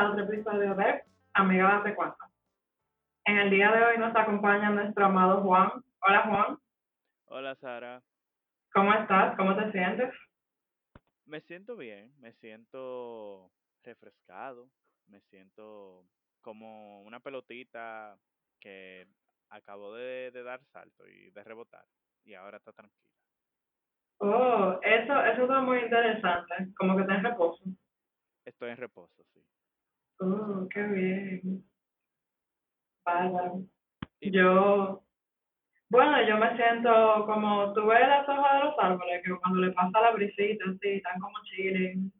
a otro episodio de Amiga Date Cuenta. En el día de hoy nos acompaña nuestro amado Juan. Hola Juan, Hola Sara, ¿cómo estás? ¿Cómo te sientes? me siento bien, me siento refrescado, me siento como una pelotita que acabó de, de dar salto y de rebotar y ahora está tranquila. Oh, eso, eso es muy interesante, como que está en reposo. Estoy en reposo, sí. Oh, qué bien. Bárbaro. Yo, bueno, yo me siento como, tú ves las hojas de los árboles, que cuando le pasa la brisita, así, están como chilling,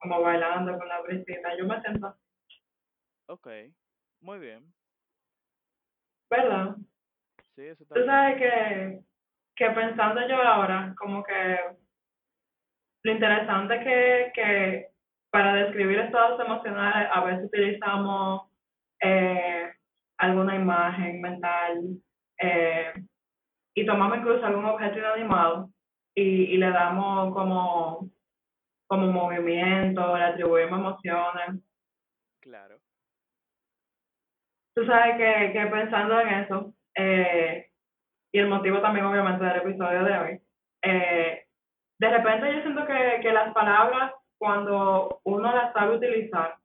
como bailando con la brisita, yo me siento así, Ok, muy bien, ¿verdad? sí, eso está Tú bien. sabes que, que pensando yo ahora, como que lo interesante que, que para describir estados emocionales a veces utilizamos eh, alguna imagen mental eh, y tomamos incluso algún objeto inanimado y, y le damos como, como movimiento, le atribuimos emociones. Claro, Tú sabes que, que pensando en eso, eh, y el motivo también obviamente del episodio de hoy, de repente yo siento que, que las palabras, cuando uno las sabe utilizar,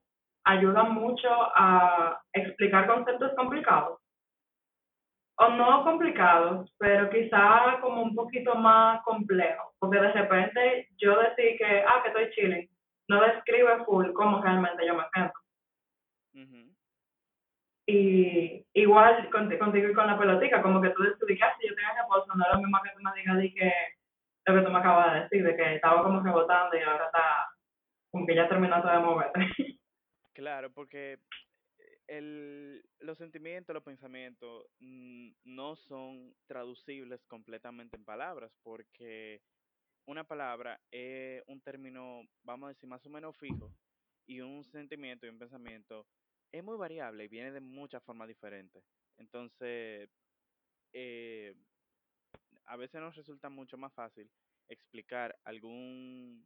ayudan mucho a explicar conceptos complicados. O no complicados, pero quizá como un poquito más complejos. Porque de repente yo decir que, ah, que estoy chilling, no describe full cómo realmente yo me siento. Y igual conti- contigo y con la pelotica, como que tú ah, si yo tengo reposo, no es lo mismo que tú me digas de que lo que tú me acabas de decir, de que estaba como rebotando y ahora está como que ya terminaste de moverte. claro, porque el, los sentimientos, los pensamientos no son traducibles completamente en palabras, porque una palabra es un término, vamos a decir, más o menos fijo, y un sentimiento y un pensamiento es muy variable y viene de muchas formas diferentes. Entonces, eh, a veces nos resulta mucho más fácil explicar algún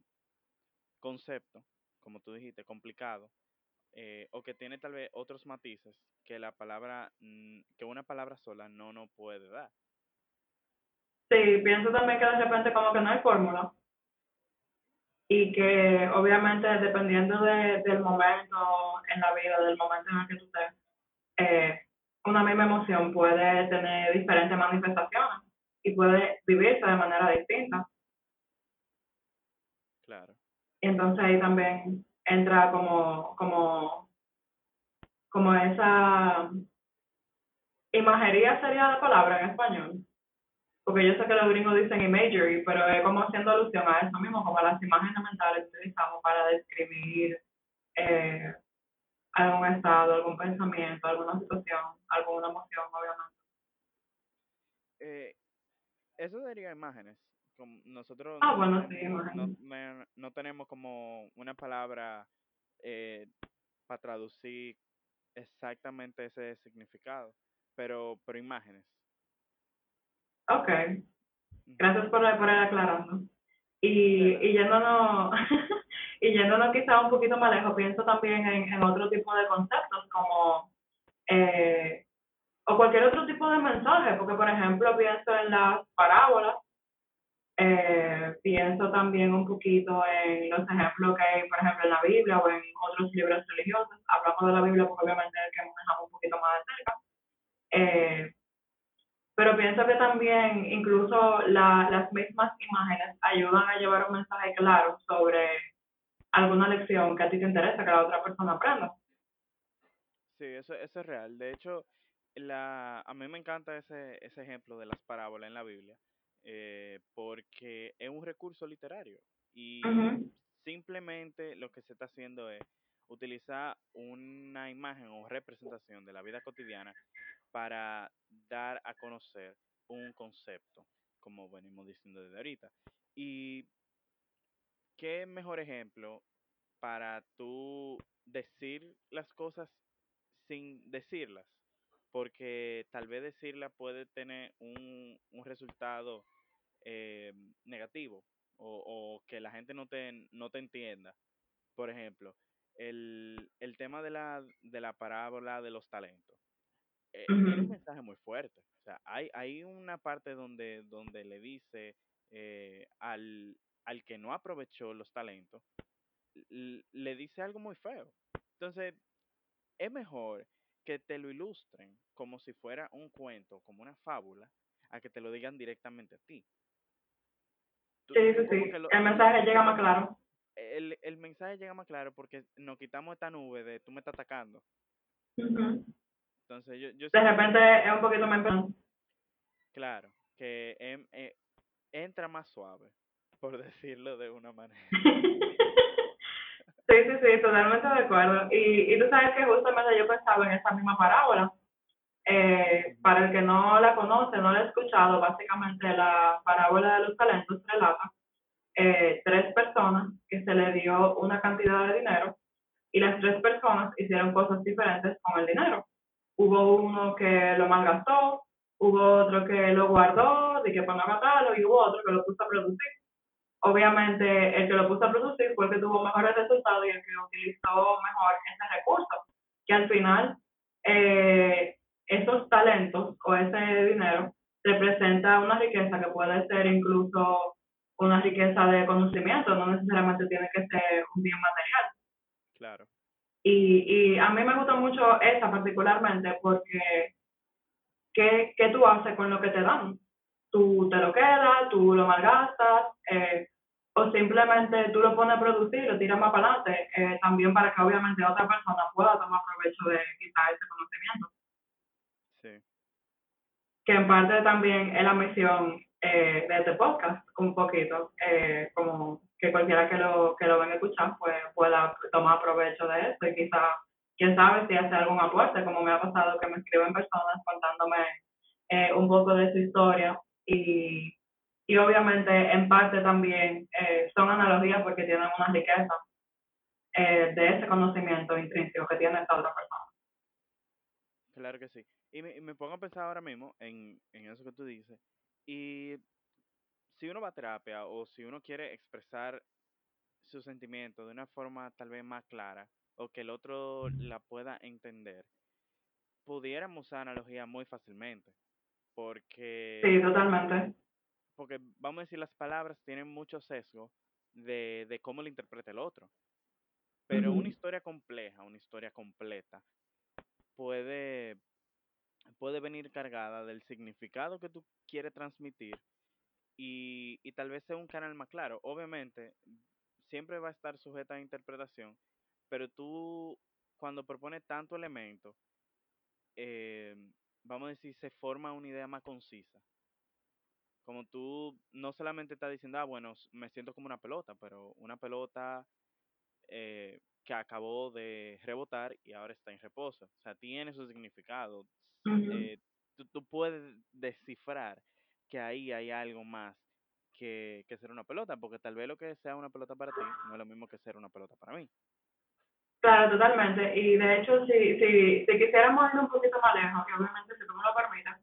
concepto, como tú dijiste, complicado, eh, o que tiene tal vez otros matices que la palabra, mm, que una palabra sola no nos puede dar. Sí, pienso también que de repente como que no hay fórmula y que obviamente dependiendo de, del momento en la vida, del momento en el que tú estés, eh, una misma emoción puede tener diferentes manifestaciones y puede vivirse de manera distinta. Claro, Entonces ahí también entra como, como, como esa imagería sería la palabra en español. Porque yo sé que los gringos dicen imagery, pero es como haciendo alusión a eso mismo, como a las imágenes mentales que utilizamos para describir eh, algún estado, algún pensamiento, alguna situación, alguna emoción, obviamente. eh, eso sería imágenes. Nosotros Ah, no, bueno, sí, no, tenemos como una palabra eh, para traducir exactamente ese significado, pero, pero imágenes. Ok, gracias por, por el aclarando. Y, y yéndonos, y yéndonos quizá un poquito más lejos, pienso también en, en otro tipo de conceptos como, eh, o cualquier otro tipo de mensaje, porque por ejemplo pienso en las parábolas, eh, pienso también un poquito en los ejemplos que hay, por ejemplo, en la Biblia o en otros libros religiosos. Hablamos de la Biblia porque obviamente es que manejamos un poquito más de cerca. Eh, pero pienso que también incluso la, las mismas imágenes ayudan a llevar un mensaje claro sobre alguna lección que a ti te interesa que la otra persona aprenda. Sí, eso, eso es real. De hecho, la, a mí me encanta ese, ese ejemplo de las parábolas en la Biblia, eh, porque es un recurso literario y simplemente lo que se está haciendo es utilizar una imagen o representación de la vida cotidiana para dar a conocer un concepto, como venimos diciendo desde ahorita. Y qué mejor ejemplo para tú decir las cosas sin decirlas, porque tal vez decirlas puede tener un, un resultado eh, negativo o, o que la gente no te, no te entienda. Por ejemplo, el, el tema de la, de la parábola de los talentos. Eh, tiene un mensaje muy fuerte. O sea, hay, hay una parte donde, donde le dice eh, al, al que no aprovechó los talentos, le dice algo muy feo. Entonces, es mejor que te lo ilustren como si fuera un cuento, como una fábula, a que te lo digan directamente a ti. Sí, sí, sí. el mensaje llega más claro. El, el mensaje llega más claro porque nos quitamos esta nube de tú me estás atacando. Entonces, yo, yo de repente es un poquito más Claro, que em, eh, entra más suave, por decirlo de una manera. Sí, sí, sí, totalmente de acuerdo. Y, y tú sabes que justamente yo pensaba en esa misma parábola. Eh, para el que no la conoce, no la ha escuchado, básicamente la parábola de los talentos relata eh, tres personas que se le dio una cantidad de dinero y las tres personas hicieron cosas diferentes con el dinero. Hubo uno que lo malgastó, hubo otro que lo guardó, de que para matarlo, y hubo otro que lo puso a producir obviamente el que lo puso a producir fue el que tuvo mejores resultados y el que utilizó mejor ese recurso, que al final eh, esos talentos o ese dinero representa una riqueza que puede ser incluso una riqueza de conocimiento, no necesariamente tiene que ser un bien material. Claro. Y, y a mí me gusta mucho esa particularmente porque ¿qué, ¿qué tú haces con lo que te dan? Tú te lo quedas, tú lo malgastas, eh, o simplemente tú lo pones a producir lo tiras más para adelante, eh, también para que obviamente otra persona pueda tomar provecho de quizás ese conocimiento. Que en parte también es la misión eh, de este podcast, un poquito, eh, como que cualquiera que lo, que lo venga a escuchar pues, pueda tomar provecho de esto y quizás, quién sabe si hace algún aporte, como me ha pasado que me escriben personas contándome un poco de su historia y y obviamente en parte también eh, son analogías porque tienen una riqueza eh, de ese conocimiento intrínseco que tiene esta otra persona. Claro que sí. Y me, me pongo a pensar ahora mismo en, en eso que tú dices. Y si uno va a terapia o si uno quiere expresar su sentimiento de una forma tal vez más clara o que el otro la pueda entender, pudiéramos usar analogía muy fácilmente. Porque... Sí, totalmente porque vamos a decir, las palabras tienen mucho sesgo de, de cómo lo interpreta el otro. Pero una historia compleja, una historia completa, puede, puede venir cargada del significado que tú quieres transmitir y, y tal vez sea un canal más claro. Obviamente, siempre va a estar sujeta a interpretación, pero tú, cuando propones tanto elemento, eh, vamos a decir, se forma una idea más concisa como tú no solamente estás diciendo, ah, bueno, me siento como una pelota, pero una pelota eh, que acabó de rebotar y ahora está en reposo. O sea, tiene su significado. Eh, tú, puedes descifrar que ahí hay algo más que, que ser una pelota, porque tal vez lo que sea una pelota para ti no es lo mismo que ser una pelota para mí. Claro, totalmente. Y de hecho, si, si, si quisiéramos ir un poquito más lejos, y obviamente si tú me lo permites,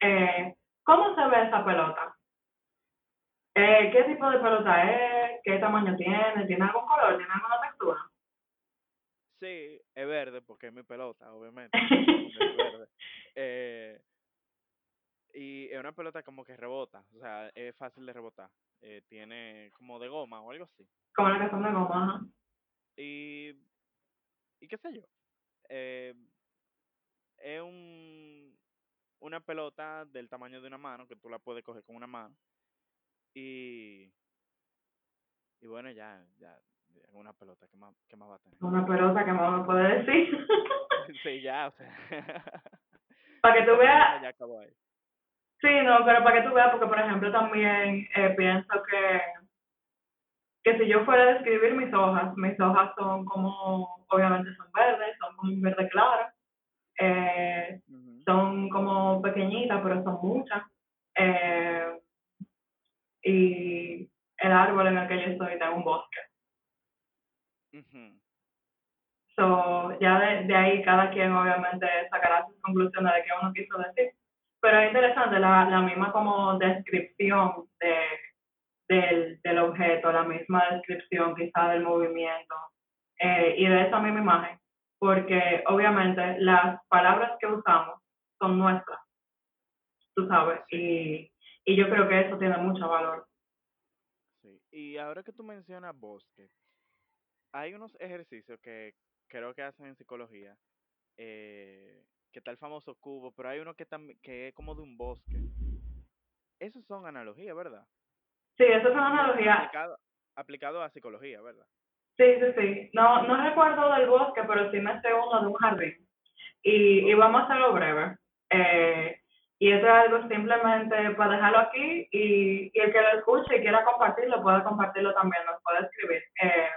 eh, ¿Cómo se ve esa pelota? Eh, ¿Qué tipo de pelota es? ¿Qué tamaño tiene? ¿Tiene algún color? ¿Tiene alguna textura? Sí, es verde porque es mi pelota, obviamente. es verde. Eh, y es una pelota como que rebota, o sea, es fácil de rebotar. Eh, tiene como de goma o algo así. Como la que son de goma, ajá. Y, y qué sé yo. Eh, es un una pelota del tamaño de una mano, que tú la puedes coger con una mano. Y, y bueno, ya, ya, una pelota, ¿qué más, qué más va a tener? Una pelota, ¿qué más me puede decir? sí, ya, o sea. para que tú veas. Ya acabó ahí. Sí, no, pero para que tú veas, porque por ejemplo también eh, pienso que, que si yo fuera a describir mis hojas, mis hojas son como, obviamente son verdes, son como un verde claro. Eh, son como pequeñitas, pero son muchas. Eh, y el árbol en el que yo estoy en un bosque. So, ya de, de, ahí cada quien obviamente sacará sus conclusiones de qué uno quiso decir. Pero es interesante la, la misma como descripción de, del, del objeto, la misma descripción quizá del movimiento, eh, y de esa misma imagen, porque obviamente las palabras que usamos son nuestras, tú sabes, y, y yo creo que eso tiene mucho valor. Sí. Y ahora que tú mencionas bosque, hay unos ejercicios que creo que hacen en psicología, eh, que está el famoso cubo, pero hay uno que, también que es como de un bosque. Esos son analogías, ¿verdad? Sí, eso es una analogía. Aplicado, aplicado a psicología, ¿verdad? Sí, sí, sí. No, no recuerdo del bosque, pero sí me sé uno de un jardín. Y, y vamos a hacerlo breve. Eh, y esto es algo simplemente para dejarlo aquí y, y el que lo escuche y quiera compartirlo puede compartirlo también, nos puede escribir. Eh,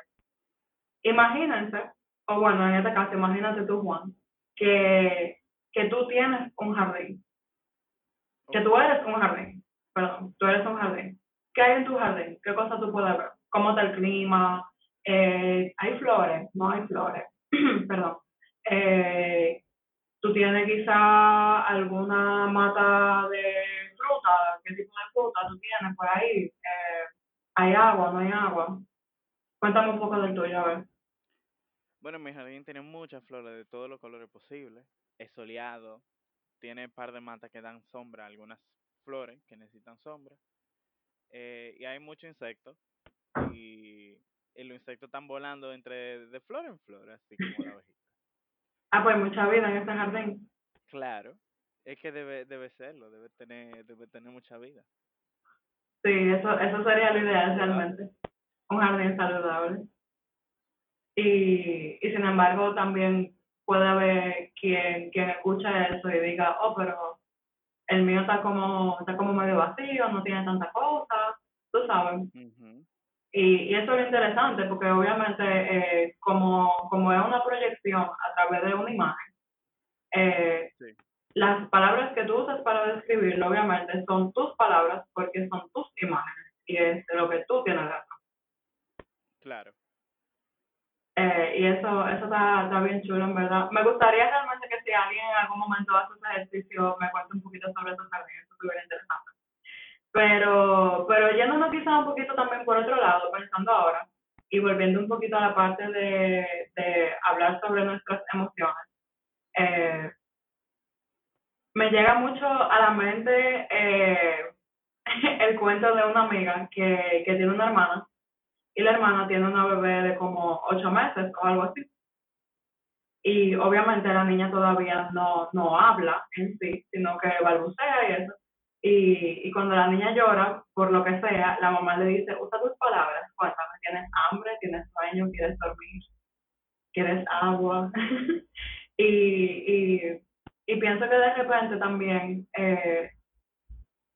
imagínense, o bueno, en este caso, imagínate tú, Juan, que, que tú tienes un jardín. Que tú eres un jardín. Perdón, tú eres un jardín. ¿Qué hay en tu jardín? ¿Qué cosas tú puedes ver? ¿Cómo está el clima? Eh, ¿Hay flores? No hay flores. Perdón. Eh, tú tienes quizá alguna mata de fruta, ¿qué tipo de fruta tú tienes por ahí? Eh, ¿Hay agua? ¿No hay agua? Cuéntame un poco del tuyo, a ver. Bueno, mi jardín tiene muchas flores de todos los colores posibles. Es soleado. Tiene un par de matas que dan sombra, algunas flores que necesitan sombra. Eh, y hay muchos insectos. Y, y, los insectos están volando entre de flor en flor, así como la abejita. Ah, pues mucha vida en este jardín. Claro. Es que debe, debe serlo, debe tener, debe tener mucha vida. Sí, eso, eso sería lo ideal realmente. Un jardín saludable. Y, y sin embargo también puede haber quien, quien escucha eso y diga, oh, pero el mío está como, está como medio vacío, no tiene tanta cosa, tú sabes. y, y eso es interesante porque obviamente eh, como, como es una proyección a través de una imagen, eh, Sí. las palabras que tú usas para describirlo obviamente son tus palabras porque son tus imágenes y es de lo que tú tienes razón. Claro. Eh, y eso, eso está, está bien chulo, en verdad. Me gustaría realmente que si alguien en algún momento hace ese ejercicio, me cuente un poquito sobre esos jardines, eso estuviera interesante. Pero, pero yéndonos quizá un poquito también por otro lado, pensando ahora, y volviendo un poquito a la parte de, de hablar sobre nuestras emociones, eh, me llega mucho a la mente eh, el cuento de una amiga que, que tiene una hermana y la hermana tiene una bebé de como ocho meses o algo así. Y obviamente la niña todavía no, no habla en sí, sino que balbucea y eso. Y, y cuando la niña llora, por lo que sea, la mamá le dice, usa tus palabras, cuéntame, ¿tienes hambre? ¿Tienes sueño? ¿Quieres dormir? ¿Quieres agua? y, y, y pienso que de repente también eh,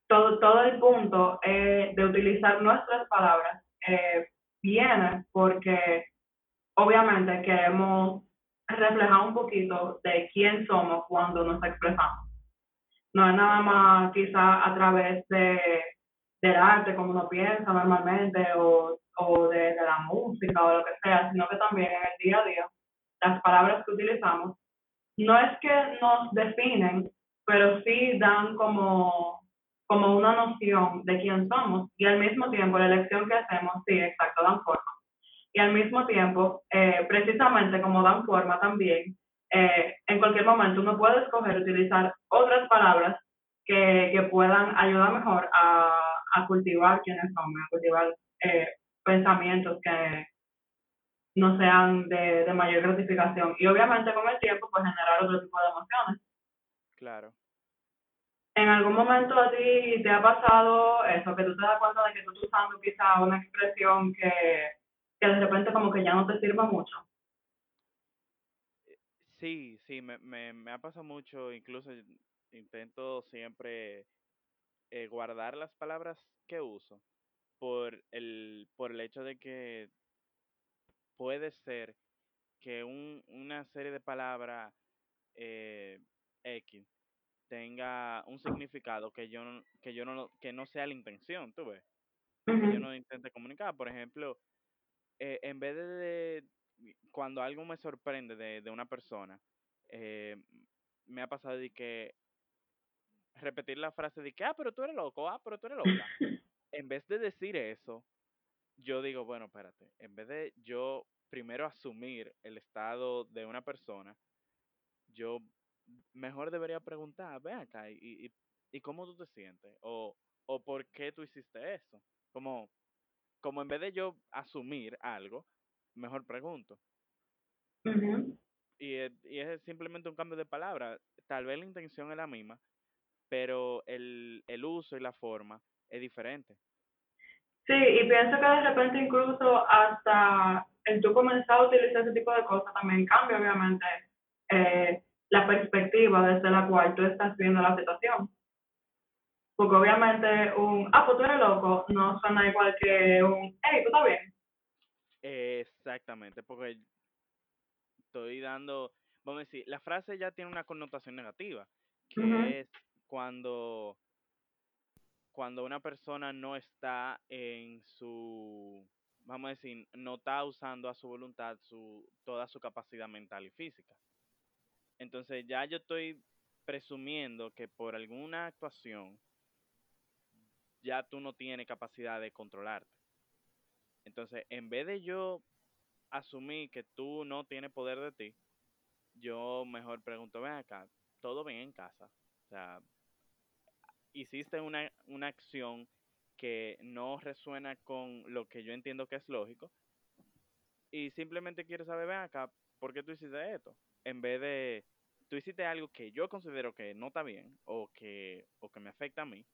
todo, todo el punto eh, de utilizar nuestras palabras eh, viene porque obviamente queremos reflejar un poquito de quién somos cuando nos expresamos. No es nada más quizá a través de, del arte como uno piensa normalmente o, o de, de la música o lo que sea, sino que también en el día a día las palabras que utilizamos no es que nos definen, pero sí dan como como una noción de quién somos y al mismo tiempo la elección que hacemos, sí, exacto, dan forma. Y al mismo tiempo, eh, precisamente como dan forma también, eh, en cualquier momento uno puede escoger utilizar otras palabras que, que puedan ayudar mejor a, a cultivar quiénes somos, a cultivar eh, pensamientos que no sean de, de mayor gratificación. Y obviamente con el tiempo, pues generar otro tipo de emociones. Claro. ¿En algún momento a ti te ha pasado eso, que tú te das cuenta de que tú estás usando quizá una expresión que, que de repente como que ya no te sirve mucho? Sí, sí, me, me, me ha pasado mucho, incluso intento siempre eh, guardar las palabras que uso por el, por el hecho de que puede ser que un, una serie de palabras eh, X tenga un significado que yo no, que yo no que no sea la intención, tú ves, que yo no intente comunicar. Por ejemplo, eh, en vez de, de- cuando algo me sorprende de, de una persona, eh, me ha pasado de que repetir la frase de que, ah, pero tú eres loco, ah, pero tú eres loca. En vez de decir eso, yo digo, bueno, espérate, en vez de yo primero asumir el estado de una persona, yo mejor debería preguntar, ve acá, ¿y, y, y cómo tú te sientes? O, o por qué tú hiciste eso. Como, como en vez de yo asumir algo, mejor pregunto. y, es, y es simplemente un cambio de palabra. Tal vez la intención es la misma, pero el, el uso y la forma es diferente. Sí, y pienso que de repente incluso hasta el tú comenzar a utilizar ese tipo de cosas también cambia obviamente eh, la perspectiva desde la cual tú estás viendo la situación. Porque obviamente un, ah, pues tú eres loco, no suena igual que un, hey, tú estás bien. Exactamente, porque estoy dando, vamos a decir, la frase ya tiene una connotación negativa, que es cuando cuando una persona no está en su, vamos a decir, no está usando a su voluntad su, toda su capacidad mental y física. Entonces ya yo estoy presumiendo que por alguna actuación ya tú no tienes capacidad de controlarte. Entonces, en vez de yo asumir que tú no tienes poder de ti, yo mejor pregunto, ven acá, ¿todo bien en casa? O sea, hiciste una, una acción que no resuena con lo que yo entiendo que es lógico y simplemente quiero saber, ven acá, ¿por qué tú hiciste esto? En vez de, tú hiciste algo que yo considero que no está bien o que, o que me afecta a mí,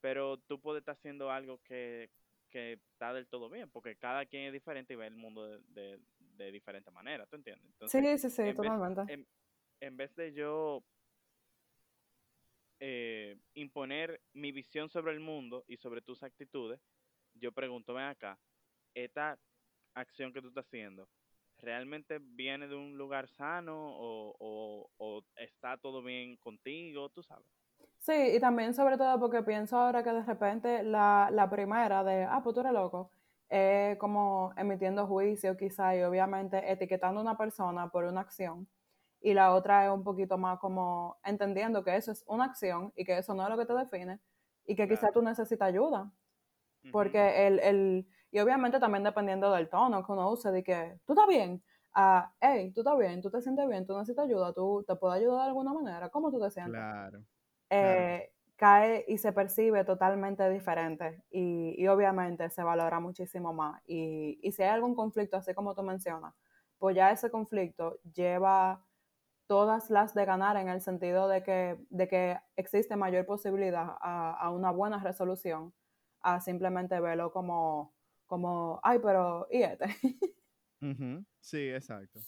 pero tú puedes estar haciendo algo que, que está del todo bien, porque cada quien es diferente y ve el mundo de, de, de diferente manera, ¿tú entiendes? Entonces, sí, sí, sí, totalmente. en, en, vez de yo eh, imponer mi visión sobre el mundo y sobre tus actitudes, yo pregunto, ven acá, esta acción que tú estás haciendo, ¿realmente viene de un lugar sano o, o, o está todo bien contigo? Tú sabes. Sí, y también sobre todo porque pienso ahora que de repente la, la primera de, ah, pues tú eres loco, es como emitiendo juicio quizá y obviamente etiquetando a una persona por una acción y la otra es un poquito más como entendiendo que eso es una acción y que eso no es lo que te define y que quizá tú necesitas ayuda. Porque el, el, y obviamente también dependiendo del tono que uno use, de que tú estás bien, ah, hey, tú estás bien, tú te sientes bien, tú necesitas ayuda, tú te puedo ayudar de alguna manera, ¿cómo tú te sientes? Claro. Eh, cae y se percibe totalmente diferente y, y, obviamente se valora muchísimo más. Y, y si hay algún conflicto, así como tú mencionas, pues ya ese conflicto lleva todas las de ganar en el sentido de que, de que existe mayor posibilidad a, a una buena resolución a simplemente verlo como, como ay, pero, ¿y este? Sí, exacto.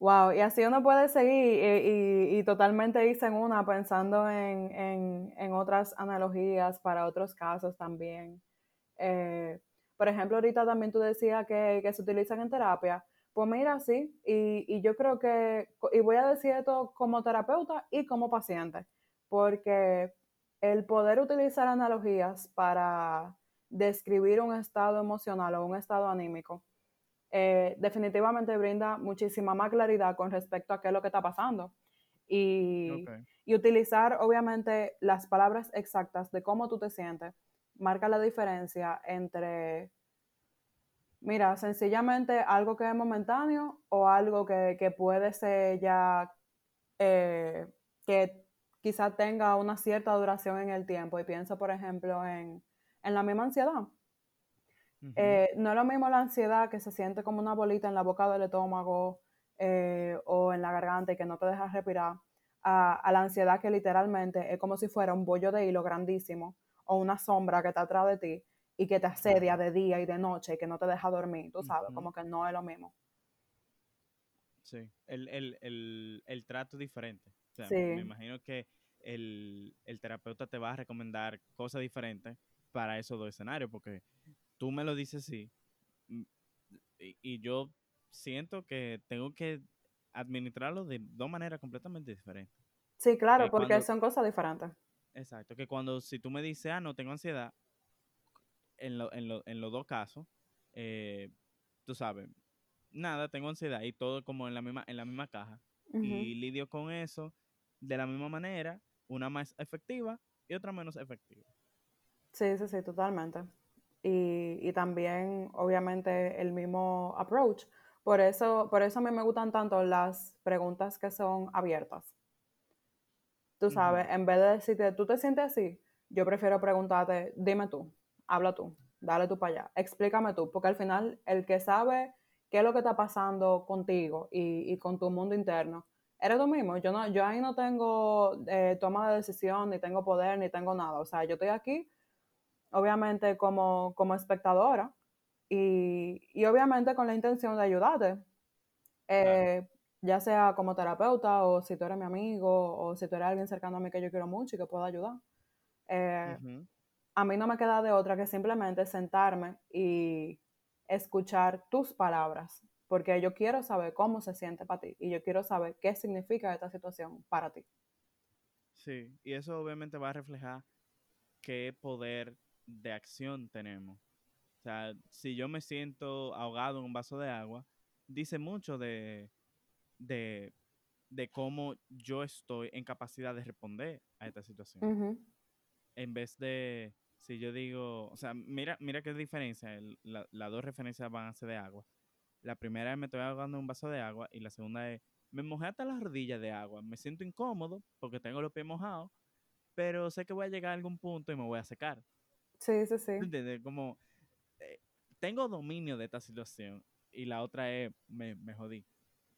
Wow, y así uno puede seguir y, y, totalmente irse en una pensando en, en, en, otras analogías para otros casos también. Eh, por ejemplo, ahorita también tú decías que, que se utilizan en terapia. Pues mira, sí, y, y, yo creo que, y voy a decir esto como terapeuta y como paciente, porque el poder utilizar analogías para describir un estado emocional o un estado anímico, eh, definitivamente brinda muchísima más claridad con respecto a qué es lo que está pasando. Y, okay. y utilizar, obviamente, las palabras exactas de cómo tú te sientes, marca la diferencia entre Mira, sencillamente algo que es momentáneo o algo que, que puede ser ya eh, que quizá tenga una cierta duración en el tiempo. Y pienso, por ejemplo, en, en la misma ansiedad. Uh -huh. eh, no es lo mismo la ansiedad que se siente como una bolita en la boca del estómago eh, o en la garganta y que no te deja respirar, a, a, la ansiedad que literalmente es como si fuera un bollo de hilo grandísimo o una sombra que está atrás de ti y que te asedia de día y de noche y que no te deja dormir, tú sabes, uh -huh. como que no es lo mismo. Sí, el, el, el, el trato diferente. O sea, sí. me, imagino que el, el, terapeuta te va a recomendar cosas diferentes para esos dos escenarios, porque tú me lo dices así y, y yo siento que tengo que administrarlo de dos maneras completamente diferentes. Sí, claro, que porque cuando, son cosas diferentes. Exacto, que cuando si tú me dices, ah, no tengo ansiedad, en, lo, en, lo, en los dos casos, eh, tú sabes, nada, tengo ansiedad y todo como en la misma, en la misma caja. Uh -huh. Y lidio con eso de la misma manera, una más efectiva y otra menos efectiva. Sí, sí, sí, totalmente. y, y también, obviamente, el mismo approach. Por eso, por eso a mí me gustan tanto las preguntas que son abiertas. Tú sabes, en vez de decirte, ¿tú te sientes así? Yo prefiero preguntarte, dime tú, habla tú, dale tú para allá, explícame tú, porque al final el que sabe qué es lo que está pasando contigo y, y con tu mundo interno, eres tú mismo. Yo, no, yo ahí no tengo eh, toma de decisión, ni tengo poder, ni tengo nada. O sea, yo estoy aquí, obviamente, como, como espectadora y, y obviamente con la intención de ayudarte. Eh, ya sea como terapeuta o si tú eres mi amigo o si tú eres alguien cercano a mí que yo quiero mucho y que pueda ayudar. Eh, a mí no me queda de otra que simplemente sentarme y escuchar tus palabras, porque yo quiero saber cómo se siente para ti y yo quiero saber qué significa esta situación para ti. Sí, y eso obviamente va a reflejar qué poder de acción tenemos. O sea, si yo me siento ahogado en un vaso de agua, dice mucho de, de, de cómo yo estoy en capacidad de responder a esta situación. En vez de, si yo digo, o sea, mira, mira qué diferencia, las dos referencias van a ser de agua. La primera es me estoy ahogando en un vaso de agua y la segunda es me mojé hasta las rodillas de agua. Me siento incómodo porque tengo los pies mojados, pero sé que voy a llegar a algún punto y me voy a secar. Sí, sí, sí. ¿Entiendes? Como eh, tengo dominio de esta situación y la otra es me, me jodí.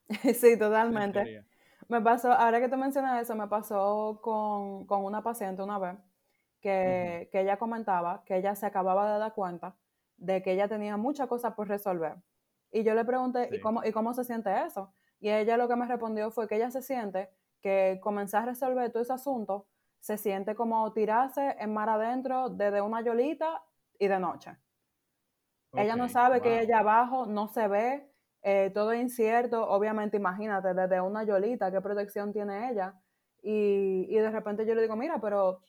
sí, totalmente. Me pasó, ahora que te mencionas eso, me pasó con, con una paciente una vez que, que, ella comentaba que ella se acababa de dar cuenta de que ella tenía muchas cosas por resolver. Y yo le pregunté, ¿y, cómo, ¿y cómo se siente eso? Y ella lo que me respondió fue que ella se siente que comenzar a resolver todo ese asunto se siente como tirarse en mar adentro desde una yolita y de noche. ella no sabe que ella abajo no se ve, eh, todo es incierto, obviamente imagínate, desde una yolita, qué protección tiene ella. Y, y de repente yo le digo, mira, pero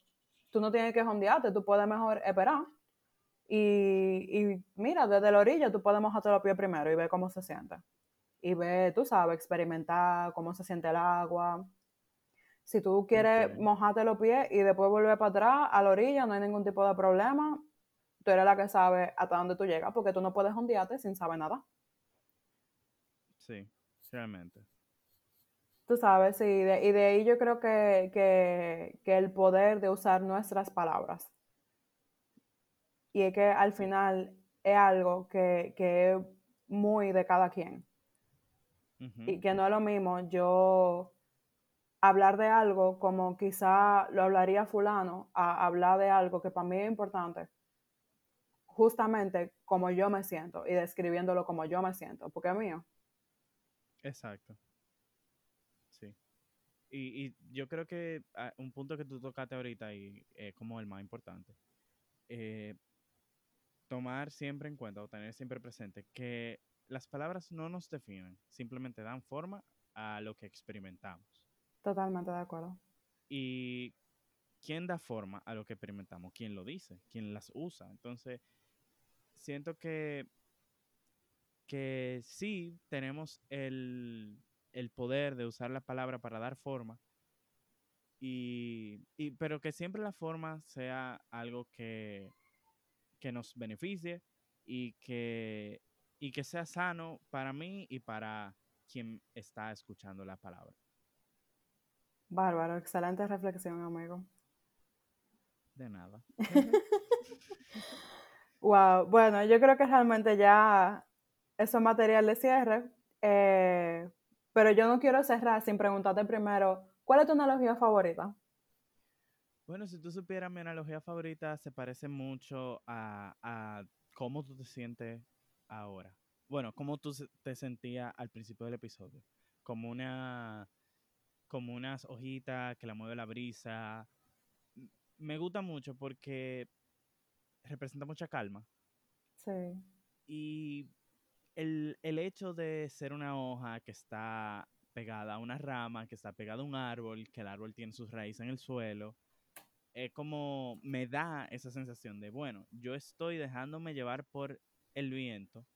tú no tienes que jondearte, tú puedes mejor esperar. Y, y, mira, desde la orilla tú puedes mojarte los pies primero y ver cómo se siente. Y ver, tú sabes, experimentar cómo se siente el agua. Si tú quieres mojarte los pies y después volver para atrás a la orilla, no hay ningún tipo de problema. Tú eres la que sabe hasta dónde tú llegas, porque tú no puedes jondearte sin saber nada. Sí, realmente. Tú sabes, sí, y de ahí yo creo que, que, el poder de usar nuestras palabras. Y es que al final es algo que, que es muy de cada quien. Y que no es lo mismo yo hablar de algo como quizá lo hablaría fulano, a hablar de algo que para mí es importante, justamente como yo me siento y describiéndolo como yo me siento, porque es mío. Exacto. Sí. Y, y yo creo que ah, un punto que tú tocaste ahorita y es como el más importante, eh, tomar siempre en cuenta o tener siempre presente que las palabras no nos definen, simplemente dan forma a lo que experimentamos. Totalmente de acuerdo. Y quién da forma a lo que experimentamos, quién lo dice, quién las usa. Entonces, siento que que sí tenemos el, poder de usar la palabra para dar forma, y, pero que siempre la forma sea algo que, que nos beneficie y que, y que sea sano para mí y para quien está escuchando la palabra. Bárbaro, excelente reflexión, amigo. De nada. wow, bueno, yo creo que realmente ya eso es material de cierre. Eh, pero yo no quiero cerrar sin preguntarte primero, ¿cuál es tu analogía favorita? Bueno, si tú supieras, mi analogía favorita se parece mucho a, cómo tú te sientes ahora. Bueno, cómo tú te sentías al principio del episodio. Como una como unas hojitas que la mueve la brisa. Me gusta mucho porque representa mucha calma. Sí. Y el, el hecho de ser una hoja que está pegada a una rama, que está pegada a un árbol, que el árbol tiene sus raíces en el suelo, es como me da esa sensación de, bueno, yo estoy dejándome llevar por el viento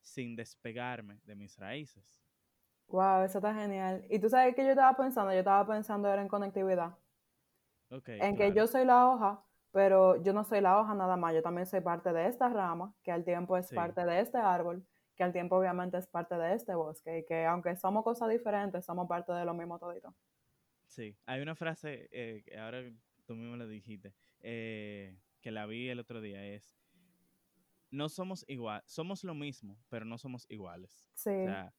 sin despegarme de mis raíces. Wow, eso está genial. Y tú sabes que yo estaba pensando, yo estaba pensando era en conectividad. Okay, en que yo soy la hoja, pero yo no soy la hoja nada más, yo también soy parte de esta rama, que al tiempo es parte de este árbol, que al tiempo obviamente es parte de este bosque, y que aunque somos cosas diferentes, somos parte de lo mismo todito. Sí, hay una frase, eh, ahora tú mismo lo dijiste, eh, que la vi el otro día, es, no somos igual, somos lo mismo, pero no somos iguales. Sí. O sea,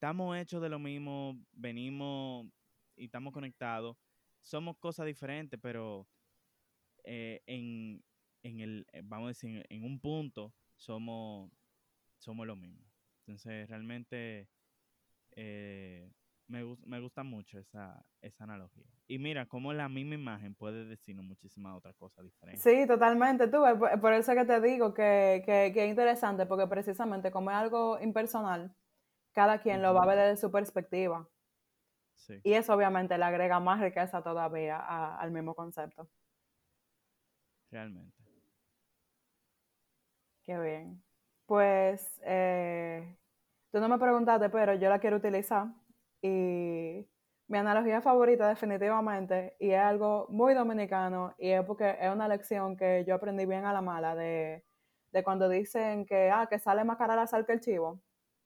estamos hechos de lo mismo, venimos y estamos conectados, somos cosas diferentes, pero eh, en, en, el, eh, vamos a decir, en un punto somos, somos lo mismo. Entonces, realmente eh, me, me gusta mucho esa, esa analogía. Y mira, cómo la misma imagen puede decirnos muchísimas otras cosas diferentes. Sí, totalmente. Tú, por, eso que te digo que, que, que, es interesante, porque precisamente como es algo impersonal, cada quien lo va a ver desde su perspectiva. Sí. Y eso obviamente le agrega más riqueza todavía al mismo concepto. Realmente. Qué bien. Pues eh, tú no me preguntaste, pero yo la quiero utilizar y mi analogía favorita definitivamente, y es algo muy dominicano, y es porque es una lección que yo aprendí bien a la mala, de, de cuando dicen que, ah, que sale más cara la sal que el chivo.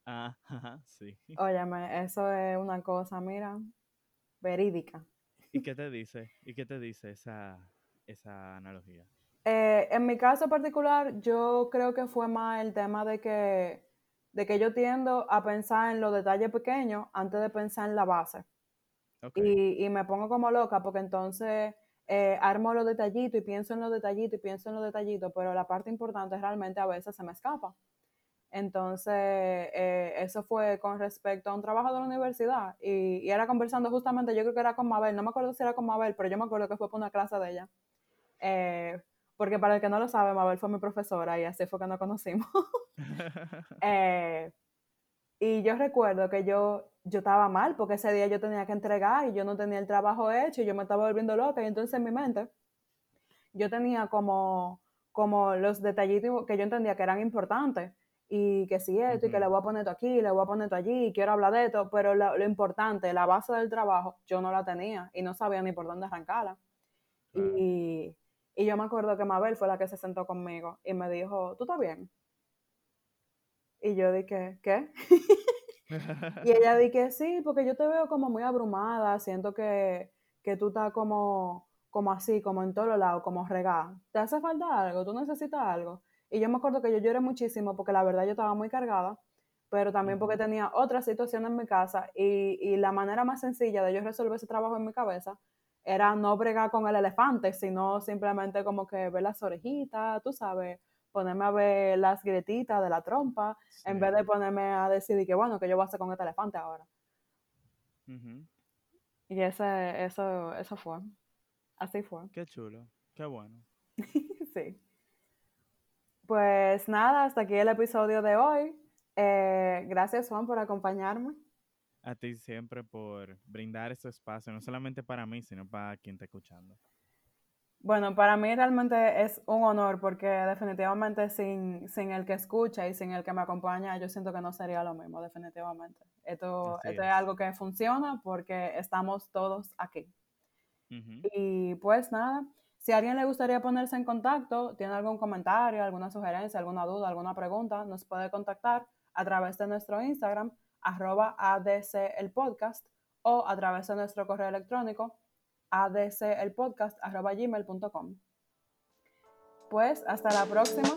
Ah, sí. Óyeme, eso es una cosa, mira, verídica. ¿Y qué te dice? ¿Y qué te dice esa, esa analogía? Eh, en mi caso particular, yo creo que fue más el tema de que de que yo tiendo a pensar en los detalles pequeños antes de pensar en la base. Y, y, me pongo como loca porque entonces eh, armo los detallitos y pienso en los detallitos y pienso en los detallitos, pero la parte importante realmente a veces se me escapa. Entonces, eh, eso fue con respecto a un trabajo de la universidad y, y, era conversando justamente, yo creo que era con Mabel, no me acuerdo si era con Mabel, pero yo me acuerdo que fue por una clase de ella. Eh, porque para el que no lo sabe, Mabel fue mi profesora y así fue que nos conocimos. Eh, y yo recuerdo que yo, yo estaba mal porque ese día yo tenía que entregar y yo no tenía el trabajo hecho y yo me estaba volviendo loca y entonces en mi mente yo tenía como, como los detallitos que yo entendía que eran importantes y que si esto y que le voy a poner esto aquí, le voy a poner esto allí, y quiero hablar de esto, pero lo, importante, la base del trabajo, yo no la tenía y no sabía ni por dónde arrancarla. Y, y yo me acuerdo que Mabel fue la que se sentó conmigo y me dijo, ¿tú estás bien? Y yo dije, ¿qué? y ella dije, sí, porque yo te veo como muy abrumada, siento que, que tú estás como, como así, como en todos lados, como regada. ¿Te hace falta algo? ¿Tú necesitas algo? Y yo me acuerdo que yo lloré muchísimo porque la verdad yo estaba muy cargada, pero también porque tenía otra situación en mi casa y, y la manera más sencilla de yo resolver ese trabajo en mi cabeza era no bregar con el elefante, sino simplemente como que ver las orejitas, tú sabes, ponerme a ver las grietitas de la trompa, en vez de ponerme a decidir que bueno, que yo voy a hacer con este elefante ahora. Y ese, eso, eso fue. Así fue. Qué chulo, qué bueno. sí. Pues nada, hasta aquí el episodio de hoy. Eh, gracias Juan por acompañarme a ti siempre por brindar este espacio, no solamente para mí, sino para quien está escuchando. Bueno, para mí realmente es un honor porque definitivamente sin, sin el que escucha y sin el que me acompaña, yo siento que no sería lo mismo, definitivamente. Esto, esto es. algo que funciona porque estamos todos aquí. Y pues nada, si a alguien le gustaría ponerse en contacto, tiene algún comentario, alguna sugerencia, alguna duda, alguna pregunta, nos puede contactar a través de nuestro Instagram, arroba ADC el podcast o a través de nuestro correo electrónico adcelpodcast arroba gmail.com. Pues hasta la próxima.